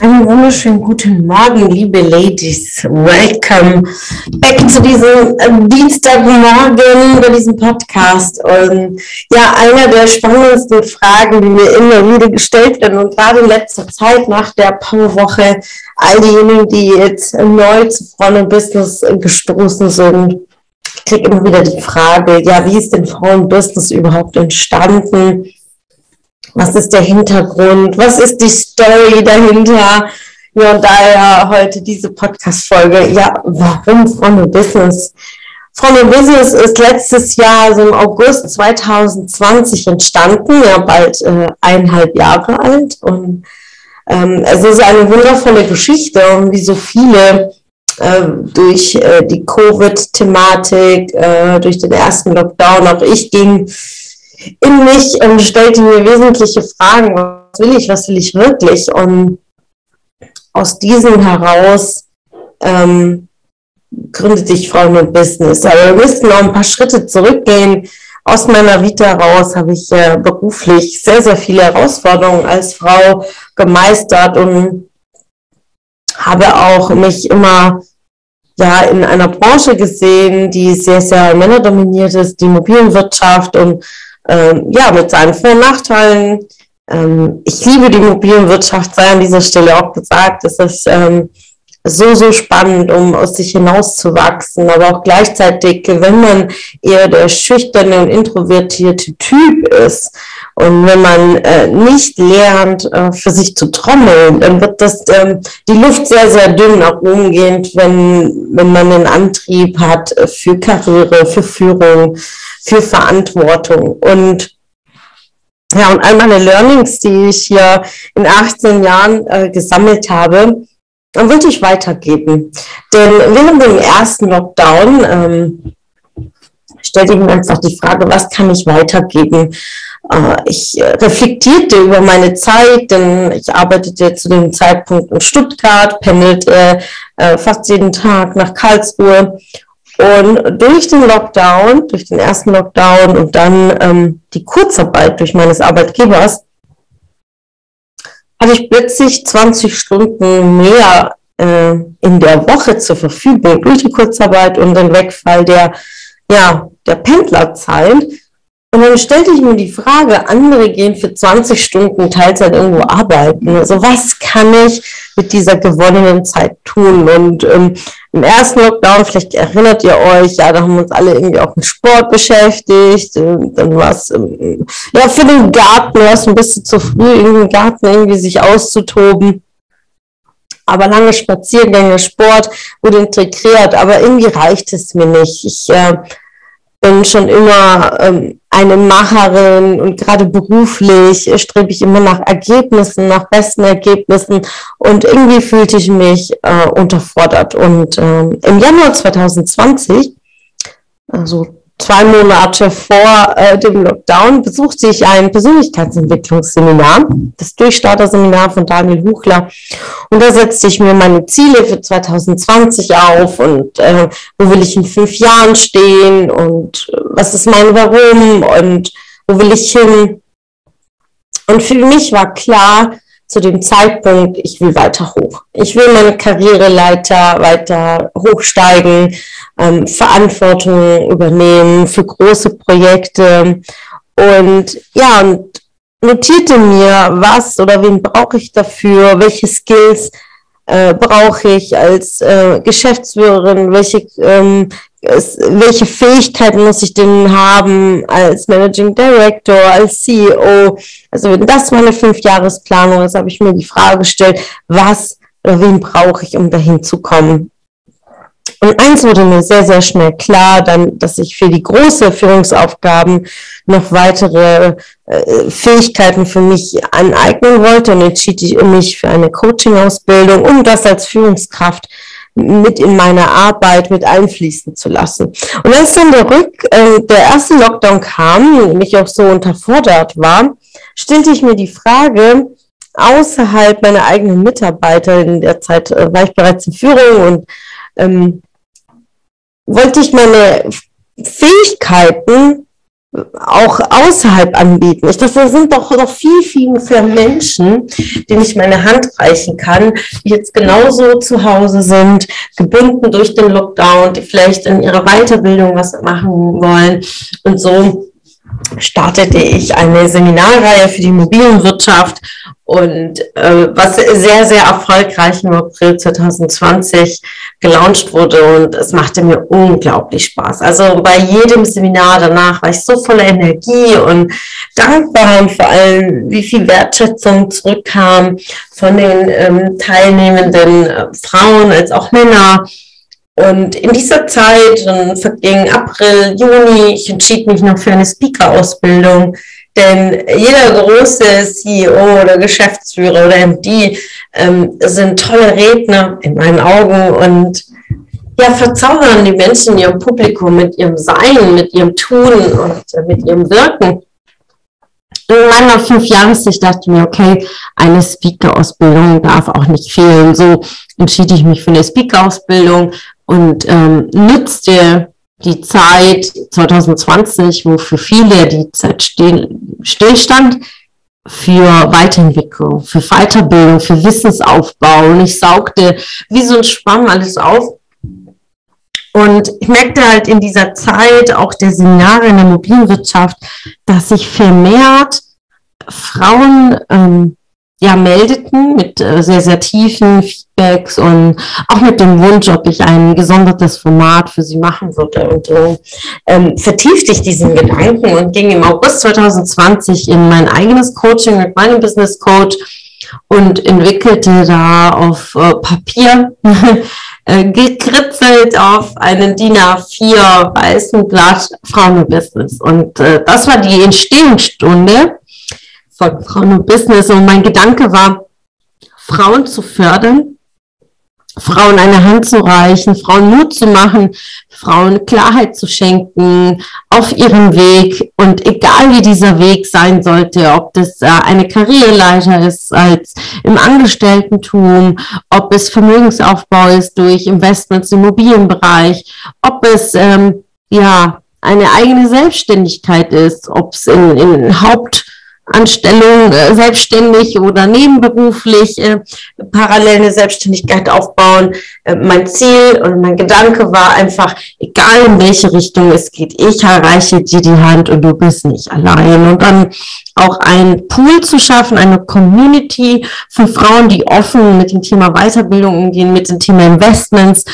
Einen wunderschönen guten Morgen, liebe Ladies. Welcome back zu diesem äh, Dienstagmorgen bei diesem Podcast. Und ja, einer der spannendsten Fragen, die mir immer wieder gestellt werden und gerade in letzter Zeit nach der Powerwoche, all diejenigen, die jetzt neu zu Frauen Business gestoßen sind, kriege immer wieder die Frage, ja, wie ist denn Frauen Business überhaupt entstanden? Was ist der Hintergrund? Was ist die Story dahinter? Ja, und daher heute diese Podcast-Folge. Ja, warum From Business? From Business ist letztes Jahr, so im August 2020 entstanden, ja, bald äh, eineinhalb Jahre alt. Und ähm, es ist eine wundervolle Geschichte und wie so viele äh, durch äh, die Covid-Thematik, äh, durch den ersten Lockdown, auch ich ging in mich und stellte mir wesentliche Fragen. Was will ich, was will ich wirklich? Und aus diesem heraus ähm, gründete ich Frauen und Business. Aber wir müssten noch ein paar Schritte zurückgehen. Aus meiner Vita heraus habe ich äh, beruflich sehr, sehr viele Herausforderungen als Frau gemeistert und habe auch mich immer ja in einer Branche gesehen, die sehr, sehr männerdominiert ist, die Immobilienwirtschaft und ähm, ja, mit seinen Vor- und Nachteilen. Ähm, ich liebe die Immobilienwirtschaft, sei an dieser Stelle auch gesagt. Es ist ähm, so, so spannend, um aus sich hinauszuwachsen, aber auch gleichzeitig, wenn man eher der schüchterne und introvertierte Typ ist und wenn man äh, nicht lernt, äh, für sich zu trommeln, dann wird das ähm, die Luft sehr, sehr dünn nach oben gehend, wenn, wenn man den Antrieb hat für Karriere, für Führung, für Verantwortung. Und ja, und all meine Learnings, die ich hier in 18 Jahren äh, gesammelt habe, dann wollte ich weitergeben. Denn während dem ersten Lockdown ähm, stellte ich mir einfach die Frage, was kann ich weitergeben? Äh, ich reflektierte über meine Zeit, denn ich arbeitete zu dem Zeitpunkt in Stuttgart, pendelte äh, fast jeden Tag nach Karlsruhe und durch den Lockdown, durch den ersten Lockdown und dann ähm, die Kurzarbeit durch meines Arbeitgebers, hatte ich plötzlich 20 Stunden mehr äh, in der Woche zur Verfügung durch die Kurzarbeit und den Wegfall der, ja, der Pendlerzeit. Und dann stellte ich mir die Frage, andere gehen für 20 Stunden Teilzeit irgendwo arbeiten. Also was kann ich mit dieser gewonnenen Zeit tun? Und ähm, im ersten Lockdown, vielleicht erinnert ihr euch, ja, da haben wir uns alle irgendwie auch mit Sport beschäftigt. Dann war es, ähm, ja, für den Garten war es ein bisschen zu früh, irgendwie im Garten irgendwie sich auszutoben. Aber lange Spaziergänge, Sport wurde integriert, aber irgendwie reicht es mir nicht. Ich äh, bin schon immer ähm, eine Macherin und gerade beruflich strebe ich immer nach Ergebnissen, nach besten Ergebnissen und irgendwie fühlte ich mich äh, unterfordert. Und ähm, im Januar 2020, also zwei Monate vor äh, dem Lockdown besuchte ich ein Persönlichkeitsentwicklungsseminar, das Durchstarter-Seminar von Daniel Buchler. Und da setzte ich mir meine Ziele für 2020 auf und äh, wo will ich in fünf Jahren stehen und äh, was ist mein Warum und wo will ich hin. Und für mich war klar, zu dem Zeitpunkt, ich will weiter hoch. Ich will meine Karriereleiter weiter hochsteigen, ähm, Verantwortung übernehmen für große Projekte und ja, und notierte mir, was oder wen brauche ich dafür, welche Skills äh, brauche ich als äh, Geschäftsführerin, welche ähm, welche Fähigkeiten muss ich denn haben als Managing Director, als CEO? Also wenn das meine Fünfjahresplanung ist, habe ich mir die Frage gestellt, was oder wen brauche ich, um dahin zu kommen? Und eins wurde mir sehr, sehr schnell klar, dann, dass ich für die große Führungsaufgaben noch weitere äh, Fähigkeiten für mich aneignen wollte und entschied ich mich für eine Coaching-Ausbildung, um das als Führungskraft mit in meine Arbeit mit einfließen zu lassen. Und als dann der Rück, äh, der erste Lockdown kam und mich auch so unterfordert war, stellte ich mir die Frage, außerhalb meiner eigenen Mitarbeiter, in der Zeit äh, war ich bereits in Führung und ähm, wollte ich meine Fähigkeiten auch außerhalb anbieten. Ich dachte, das sind doch noch viel, viel mehr Menschen, denen ich meine Hand reichen kann, die jetzt genauso zu Hause sind, gebunden durch den Lockdown, die vielleicht in ihrer Weiterbildung was machen wollen. Und so startete ich eine Seminarreihe für die Immobilienwirtschaft und äh, was sehr, sehr erfolgreich im April 2020 gelauncht wurde und es machte mir unglaublich Spaß. Also bei jedem Seminar danach war ich so voller Energie und dankbar und vor allem, wie viel Wertschätzung zurückkam von den ähm, teilnehmenden äh, Frauen als auch Männer und in dieser Zeit, dann verging April, Juni, ich entschied mich noch für eine Speaker-Ausbildung, denn jeder große CEO oder Geschäftsführer oder MD ähm, sind tolle Redner in meinen Augen und ja, verzaubern die Menschen ihrem Publikum mit ihrem Sein, mit ihrem Tun und äh, mit ihrem Wirken. In meiner fünf dachte ich mir, okay, eine Speaker-Ausbildung darf auch nicht fehlen. So entschied ich mich für eine Speaker-Ausbildung, und ähm, nutzte die Zeit 2020, wo für viele die Zeit still, stillstand, für Weiterentwicklung, für Weiterbildung, für Wissensaufbau. Und ich saugte wie so ein Schwamm alles auf. Und ich merkte halt in dieser Zeit auch der Seminare in der Mobilwirtschaft, dass sich vermehrt Frauen ähm, ja meldeten mit äh, sehr, sehr tiefen Feedbacks und auch mit dem Wunsch, ob ich ein gesondertes Format für sie machen würde. Und so ähm, vertiefte ich diesen Gedanken und ging im August 2020 in mein eigenes Coaching mit meinem Business Coach und entwickelte da auf äh, Papier äh, gekritzelt auf einen DIN A4 weißen Blatt Frauenbusiness. Und äh, das war die Entstehungsstunde von Frauen und Business. Und mein Gedanke war, Frauen zu fördern, Frauen eine Hand zu reichen, Frauen Mut zu machen, Frauen Klarheit zu schenken auf ihrem Weg. Und egal wie dieser Weg sein sollte, ob das äh, eine Karriereleiter ist als im Angestelltentum, ob es Vermögensaufbau ist durch Investments im Immobilienbereich, ob es ähm, ja eine eigene Selbstständigkeit ist, ob es in, in Haupt Anstellung äh, selbstständig oder nebenberuflich äh, parallel eine Selbstständigkeit aufbauen. Äh, mein Ziel und mein Gedanke war einfach, egal in welche Richtung es geht, ich erreiche dir die Hand und du bist nicht allein. Und dann auch ein Pool zu schaffen, eine Community von Frauen, die offen mit dem Thema Weiterbildung umgehen, mit dem Thema Investments,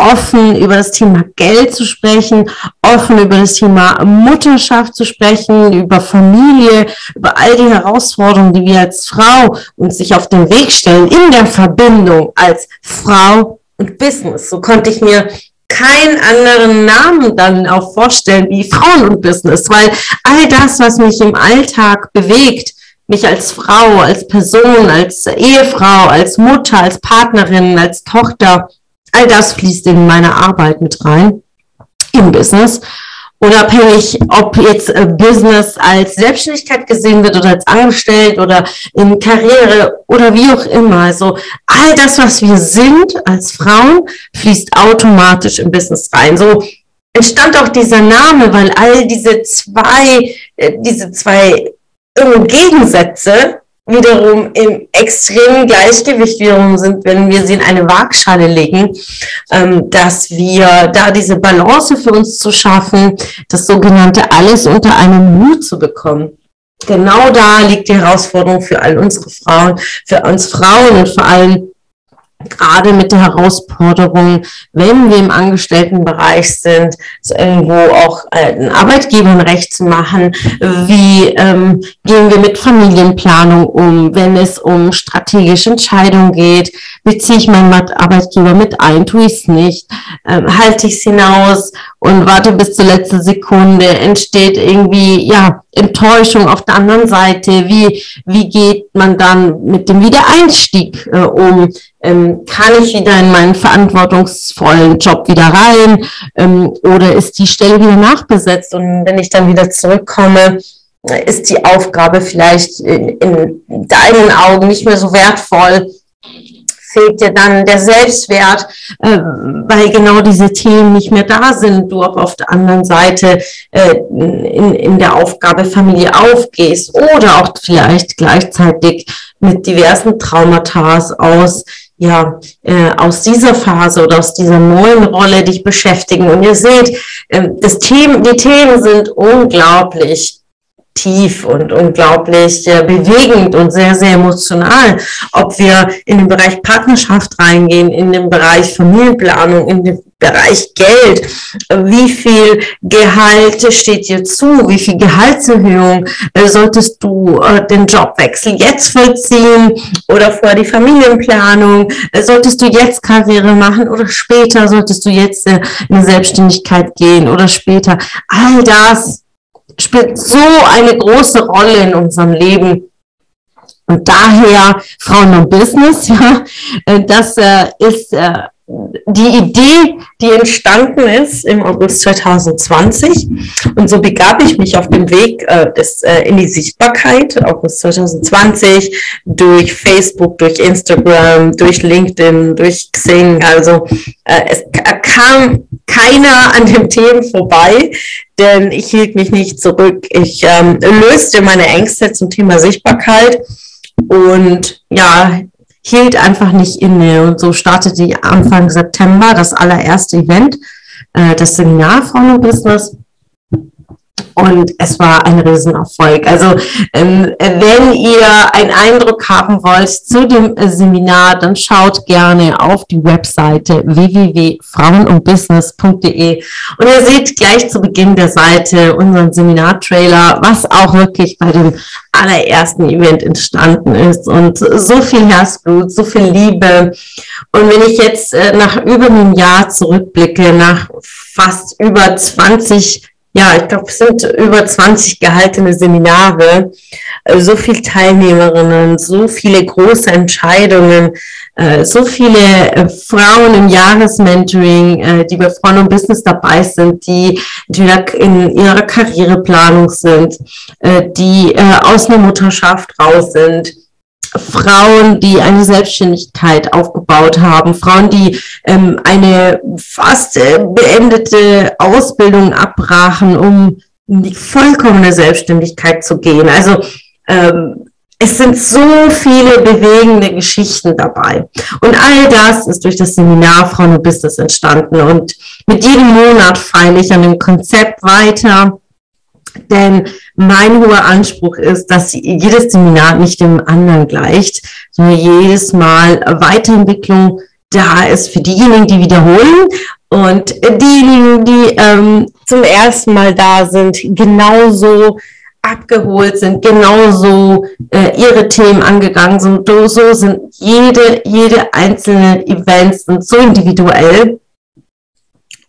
offen über das Thema Geld zu sprechen, offen über das Thema Mutterschaft zu sprechen, über Familie, über all die Herausforderungen, die wir als Frau uns sich auf den Weg stellen in der Verbindung als Frau und Business. So konnte ich mir keinen anderen Namen dann auch vorstellen wie Frauen und Business, weil all das, was mich im Alltag bewegt, mich als Frau, als Person, als Ehefrau, als Mutter, als Partnerin, als Tochter, All das fließt in meine Arbeit mit rein im Business. Unabhängig, ob jetzt äh, Business als Selbstständigkeit gesehen wird oder als Angestellt oder in Karriere oder wie auch immer. Also all das, was wir sind als Frauen, fließt automatisch im Business rein. So entstand auch dieser Name, weil all diese zwei, äh, diese zwei Gegensätze wiederum im extremen Gleichgewicht wiederum sind, wenn wir sie in eine Waagschale legen, ähm, dass wir da diese Balance für uns zu schaffen, das sogenannte alles unter einem Hut zu bekommen. Genau da liegt die Herausforderung für all unsere Frauen, für uns Frauen und vor allem gerade mit der Herausforderung, wenn wir im Angestelltenbereich sind, irgendwo auch ein Arbeitgebern recht zu machen. Wie ähm, gehen wir mit Familienplanung um, wenn es um strategische Entscheidungen geht? Beziehe ich meinen Arbeitgeber mit ein? Tue ich es nicht? Ähm, halte ich es hinaus und warte bis zur letzten Sekunde? Entsteht irgendwie, ja, Enttäuschung auf der anderen Seite? Wie, wie geht man dann mit dem Wiedereinstieg äh, um? Ähm, kann ich wieder in meinen verantwortungsvollen Job wieder rein? Ähm, oder ist die Stelle wieder nachbesetzt? Und wenn ich dann wieder zurückkomme, ist die Aufgabe vielleicht in, in deinen Augen nicht mehr so wertvoll? Fehlt dir dann der Selbstwert, äh, weil genau diese Themen nicht mehr da sind. Du aber auf der anderen Seite äh, in, in der Aufgabe Familie aufgehst oder auch vielleicht gleichzeitig mit diversen Traumata aus ja, äh, aus dieser Phase oder aus dieser neuen Rolle dich beschäftigen. Und ihr seht, äh, das Themen, die Themen sind unglaublich tief und unglaublich bewegend und sehr, sehr emotional. Ob wir in den Bereich Partnerschaft reingehen, in den Bereich Familienplanung, in den Bereich Geld, wie viel Gehalt steht dir zu, wie viel Gehaltserhöhung äh, solltest du äh, den Jobwechsel jetzt vollziehen oder vor die Familienplanung, äh, solltest du jetzt Karriere machen oder später, solltest du jetzt in die Selbstständigkeit gehen oder später. All das spielt so eine große Rolle in unserem Leben. Und daher Frauen und Business, ja, das äh, ist äh, die Idee, die entstanden ist im August 2020. Und so begab ich mich auf dem Weg äh, des, äh, in die Sichtbarkeit, August 2020, durch Facebook, durch Instagram, durch LinkedIn, durch Xing. Also äh, es kam keiner an dem Themen vorbei, denn ich hielt mich nicht zurück. Ich ähm, löste meine Ängste zum Thema Sichtbarkeit und ja, hielt einfach nicht inne. Und so startete Anfang September das allererste Event, äh, das Seminar Frauen Business und es war ein Riesenerfolg. Also ähm, wenn ihr einen Eindruck haben wollt zu dem äh, Seminar, dann schaut gerne auf die Webseite www.frauenundbusiness.de und ihr seht gleich zu Beginn der Seite unseren Seminartrailer, was auch wirklich bei dem allerersten Event entstanden ist und so viel Herzblut, so viel Liebe. Und wenn ich jetzt äh, nach über einem Jahr zurückblicke, nach fast über 20 ja, ich glaube, es sind über 20 gehaltene Seminare, äh, so viele Teilnehmerinnen, so viele große Entscheidungen, äh, so viele äh, Frauen im Jahresmentoring, die bei Frauen und Business dabei sind, die entweder in ihrer Karriereplanung sind, die aus einer Mutterschaft raus sind, Frauen, die eine Selbstständigkeit aufgebaut haben, Frauen, die ähm, eine fast äh, beendete Ausbildung abbrachen, um in die vollkommene Selbstständigkeit zu gehen. Also ähm, es sind so viele bewegende Geschichten dabei. Und all das ist durch das Seminar Frauen und Business entstanden. Und mit jedem Monat feile ich an dem Konzept weiter denn mein hoher Anspruch ist, dass jedes Seminar nicht dem anderen gleicht, sondern jedes Mal Weiterentwicklung da ist für diejenigen, die wiederholen und diejenigen, die ähm, zum ersten Mal da sind, genauso abgeholt sind, genauso äh, ihre Themen angegangen sind. So sind jede, jede einzelne Events sind so individuell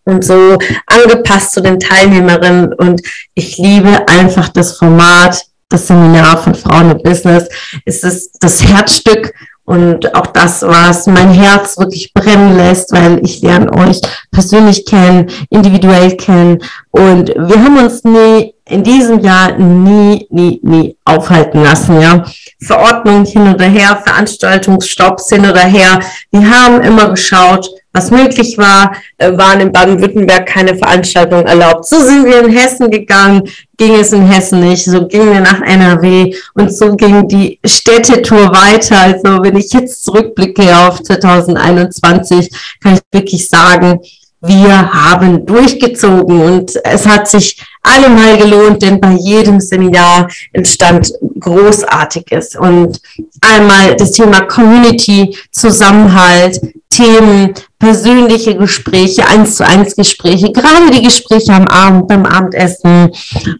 und so angepasst zu den Teilnehmerinnen. Und ich liebe einfach das Format, das Seminar von Frauen im Business. Es ist das Herzstück und auch das, was mein Herz wirklich brennen lässt, weil ich lerne euch persönlich kennen, individuell kennen. Und wir haben uns nie in diesem Jahr nie, nie, nie aufhalten lassen, ja. Verordnungen hin oder her, Veranstaltungsstopps hin oder her. Wir haben immer geschaut, was möglich war, äh, waren in Baden-Württemberg keine Veranstaltungen erlaubt. So sind wir in Hessen gegangen, ging es in Hessen nicht, so gingen wir nach NRW und so ging die Städtetour weiter. Also wenn ich jetzt zurückblicke auf 2021, kann ich wirklich sagen, wir haben durchgezogen und es hat sich allemal gelohnt, denn bei jedem Seminar entstand Großartiges. Und einmal das Thema Community, Zusammenhalt, Themen, persönliche Gespräche, eins zu eins Gespräche, gerade die Gespräche am Abend beim Abendessen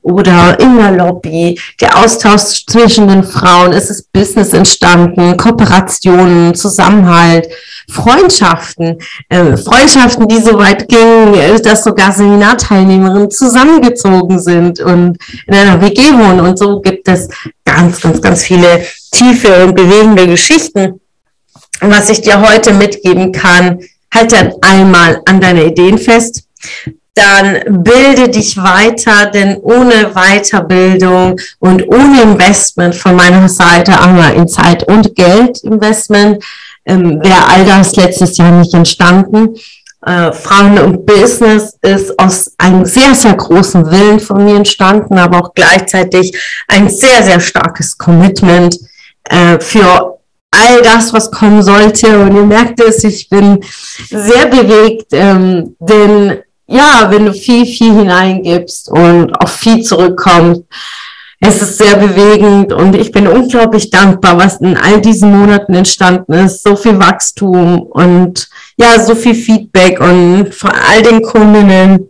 oder in der Lobby, der Austausch zwischen den Frauen, es ist Business entstanden, Kooperationen, Zusammenhalt, Freundschaften, äh, Freundschaften, die so weit gingen, äh, dass sogar Seminarteilnehmerinnen zusammengezogen sind und in einer WG wohnen. Und so gibt es ganz, ganz, ganz viele tiefe und bewegende Geschichten. Und was ich dir heute mitgeben kann, halt dann einmal an deine Ideen fest, dann bilde dich weiter, denn ohne Weiterbildung und ohne Investment von meiner Seite, einmal in Zeit und Geldinvestment, ähm, wäre all das letztes Jahr nicht entstanden. Äh, Frauen und Business ist aus einem sehr, sehr großen Willen von mir entstanden, aber auch gleichzeitig ein sehr, sehr starkes Commitment äh, für all das, was kommen sollte. Und ihr merkt es, ich bin sehr bewegt, ähm, denn ja, wenn du viel, viel hineingibst und auch viel zurückkommt, es ist sehr bewegend und ich bin unglaublich dankbar, was in all diesen Monaten entstanden ist. So viel Wachstum und ja, so viel Feedback und von all den Kundinnen.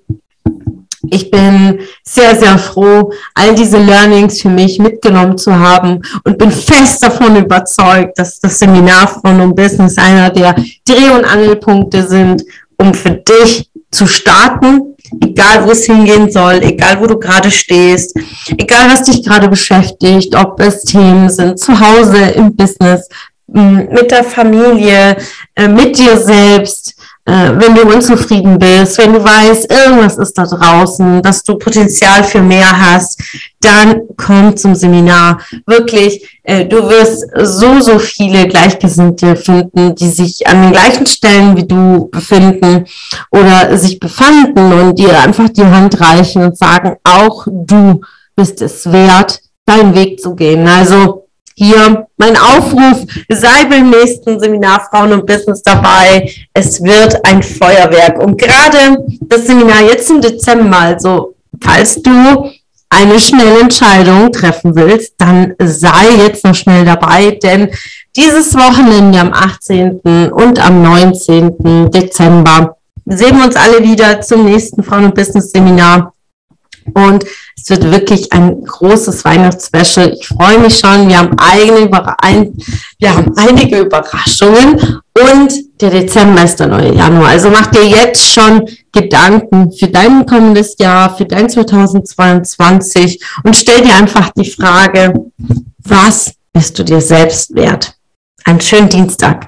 Ich bin sehr, sehr froh, all diese Learnings für mich mitgenommen zu haben und bin fest davon überzeugt, dass das Seminar von um Business einer der Dreh- und Angelpunkte sind, um für dich zu starten, egal wo es hingehen soll, egal wo du gerade stehst, egal was dich gerade beschäftigt, ob es Themen sind, zu Hause, im Business, mit der Familie, äh, mit dir selbst, äh, wenn du unzufrieden bist, wenn du weißt, irgendwas ist da draußen, dass du Potenzial für mehr hast, dann komm zum Seminar. Wirklich, äh, du wirst so, so viele Gleichgesinnte finden, die sich an den gleichen Stellen wie du befinden oder sich befanden und dir einfach die Hand reichen und sagen, auch du bist es wert, deinen Weg zu gehen. Also hier mein Aufruf, sei beim nächsten Seminar Frauen und Business dabei. Es wird ein Feuerwerk. Und gerade das Seminar jetzt im Dezember, also falls du eine schnelle Entscheidung treffen willst, dann sei jetzt noch schnell dabei, denn dieses Wochenende am 18. und am 19. Dezember sehen wir uns alle wieder zum nächsten Frauen- und Business-Seminar. Und es wird wirklich ein großes Weihnachtsspecial. Ich freue mich schon. Wir haben, eigene ein, wir haben einige Überraschungen und der Dezember ist der neue Januar. Also mach dir jetzt schon Gedanken für dein kommendes Jahr, für dein 2022 und stell dir einfach die Frage, was bist du dir selbst wert? Einen schönen Dienstag.